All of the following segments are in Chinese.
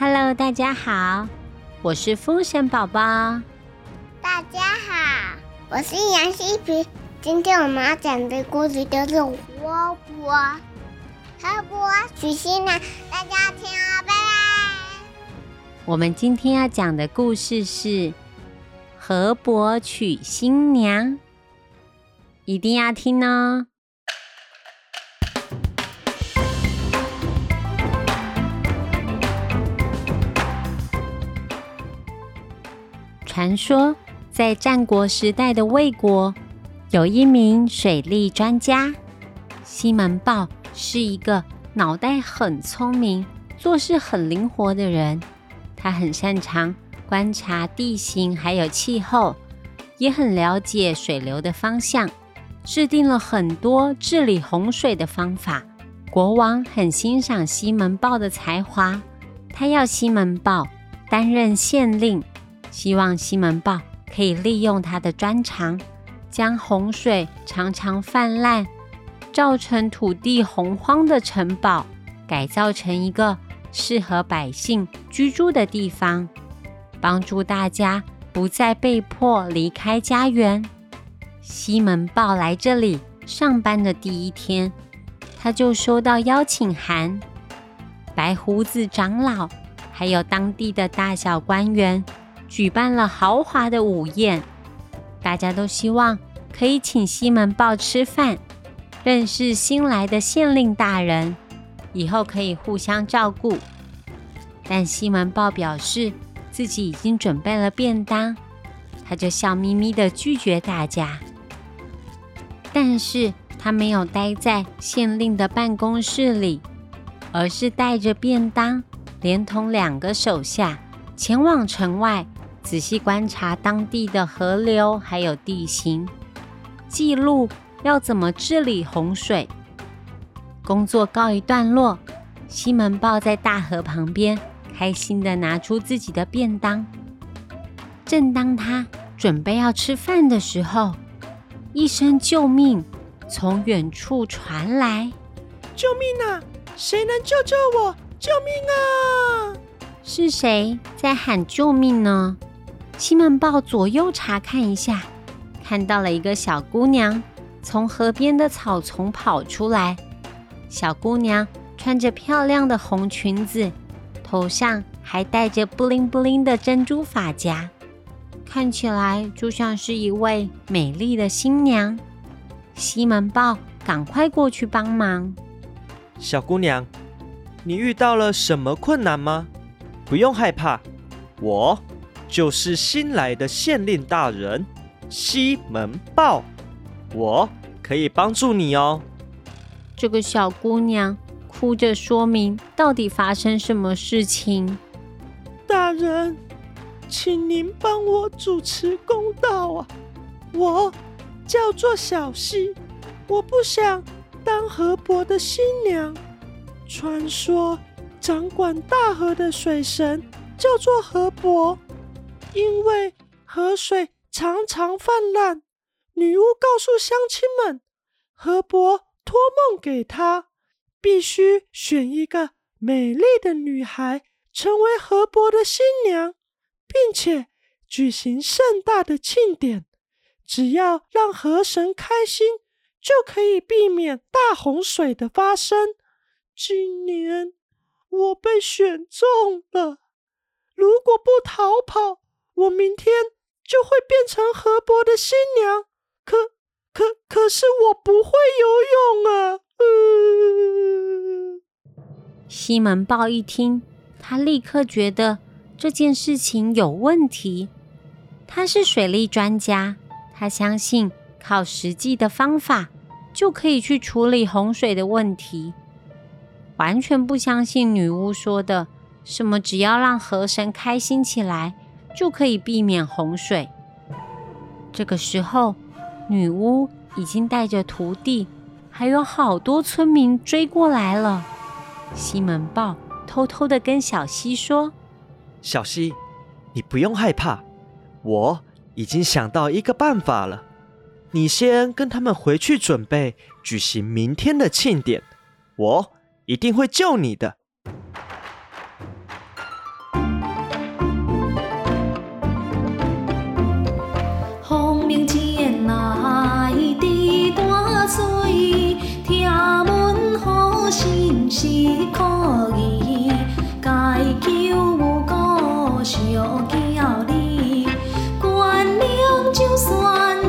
Hello，大家好，我是风神宝宝。大家好，我是杨希平。今天我们要讲的故事就是《活泼河伯娶新娘》，大家听好，拜拜。我们今天要讲的故事是《河伯娶新娘》，一定要听哦。传说，在战国时代的魏国，有一名水利专家西门豹，是一个脑袋很聪明、做事很灵活的人。他很擅长观察地形还有气候，也很了解水流的方向，制定了很多治理洪水的方法。国王很欣赏西门豹的才华，他要西门豹担任县令。希望西门豹可以利用他的专长，将洪水常常泛滥、造成土地洪荒的城堡改造成一个适合百姓居住的地方，帮助大家不再被迫离开家园。西门豹来这里上班的第一天，他就收到邀请函，白胡子长老还有当地的大小官员。举办了豪华的午宴，大家都希望可以请西门豹吃饭，认识新来的县令大人，以后可以互相照顾。但西门豹表示自己已经准备了便当，他就笑眯眯的拒绝大家。但是他没有待在县令的办公室里，而是带着便当，连同两个手下前往城外。仔细观察当地的河流还有地形，记录要怎么治理洪水。工作告一段落，西门豹在大河旁边开心的拿出自己的便当。正当他准备要吃饭的时候，一声救命从远处传来：“救命啊！谁能救救我？救命啊！”是谁在喊救命呢？西门豹左右查看一下，看到了一个小姑娘从河边的草丛跑出来。小姑娘穿着漂亮的红裙子，头上还戴着布灵布灵的珍珠发夹，看起来就像是一位美丽的新娘。西门豹赶快过去帮忙。小姑娘，你遇到了什么困难吗？不用害怕，我。就是新来的县令大人西门豹，我可以帮助你哦。这个小姑娘哭着说明到底发生什么事情。大人，请您帮我主持公道啊！我叫做小溪，我不想当河伯的新娘。传说掌管大河的水神叫做河伯。因为河水常常泛滥，女巫告诉乡亲们，河伯托梦给她，必须选一个美丽的女孩成为河伯的新娘，并且举行盛大的庆典。只要让河神开心，就可以避免大洪水的发生。今年我被选中了，如果不逃跑，我明天就会变成河伯的新娘，可可可是我不会游泳啊！西门豹一听，他立刻觉得这件事情有问题。他是水利专家，他相信靠实际的方法就可以去处理洪水的问题，完全不相信女巫说的什么只要让河神开心起来。就可以避免洪水。这个时候，女巫已经带着徒弟，还有好多村民追过来了。西门豹偷偷的跟小溪说：“小溪，你不用害怕，我已经想到一个办法了。你先跟他们回去准备举行明天的庆典，我一定会救你的。”好是可疑你官就算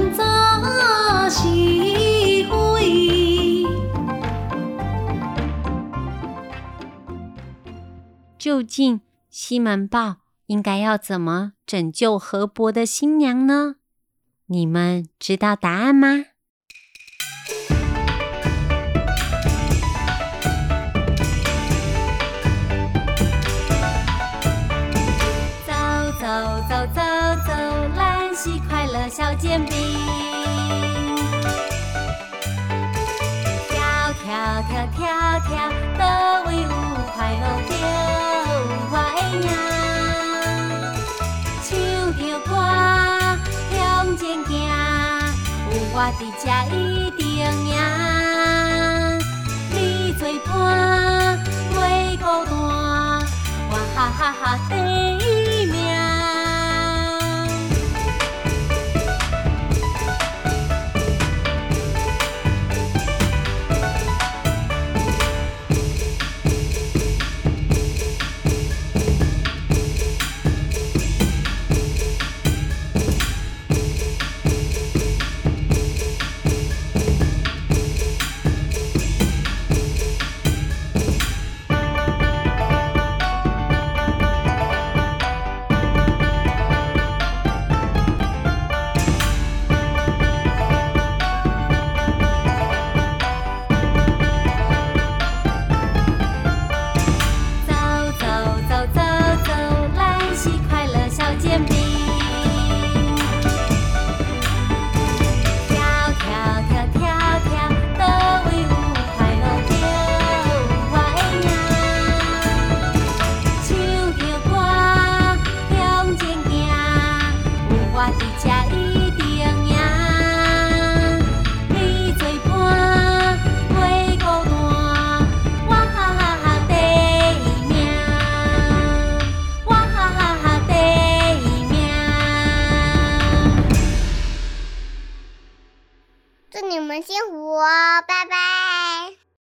究竟西门豹应该要怎么拯救河伯的新娘呢？你们知道答案吗？走走走走走，兰溪快乐小煎饼。跳跳跳跳跳，都为有快乐着我伫遮一定赢。你做伴，袂孤单，我哈哈哈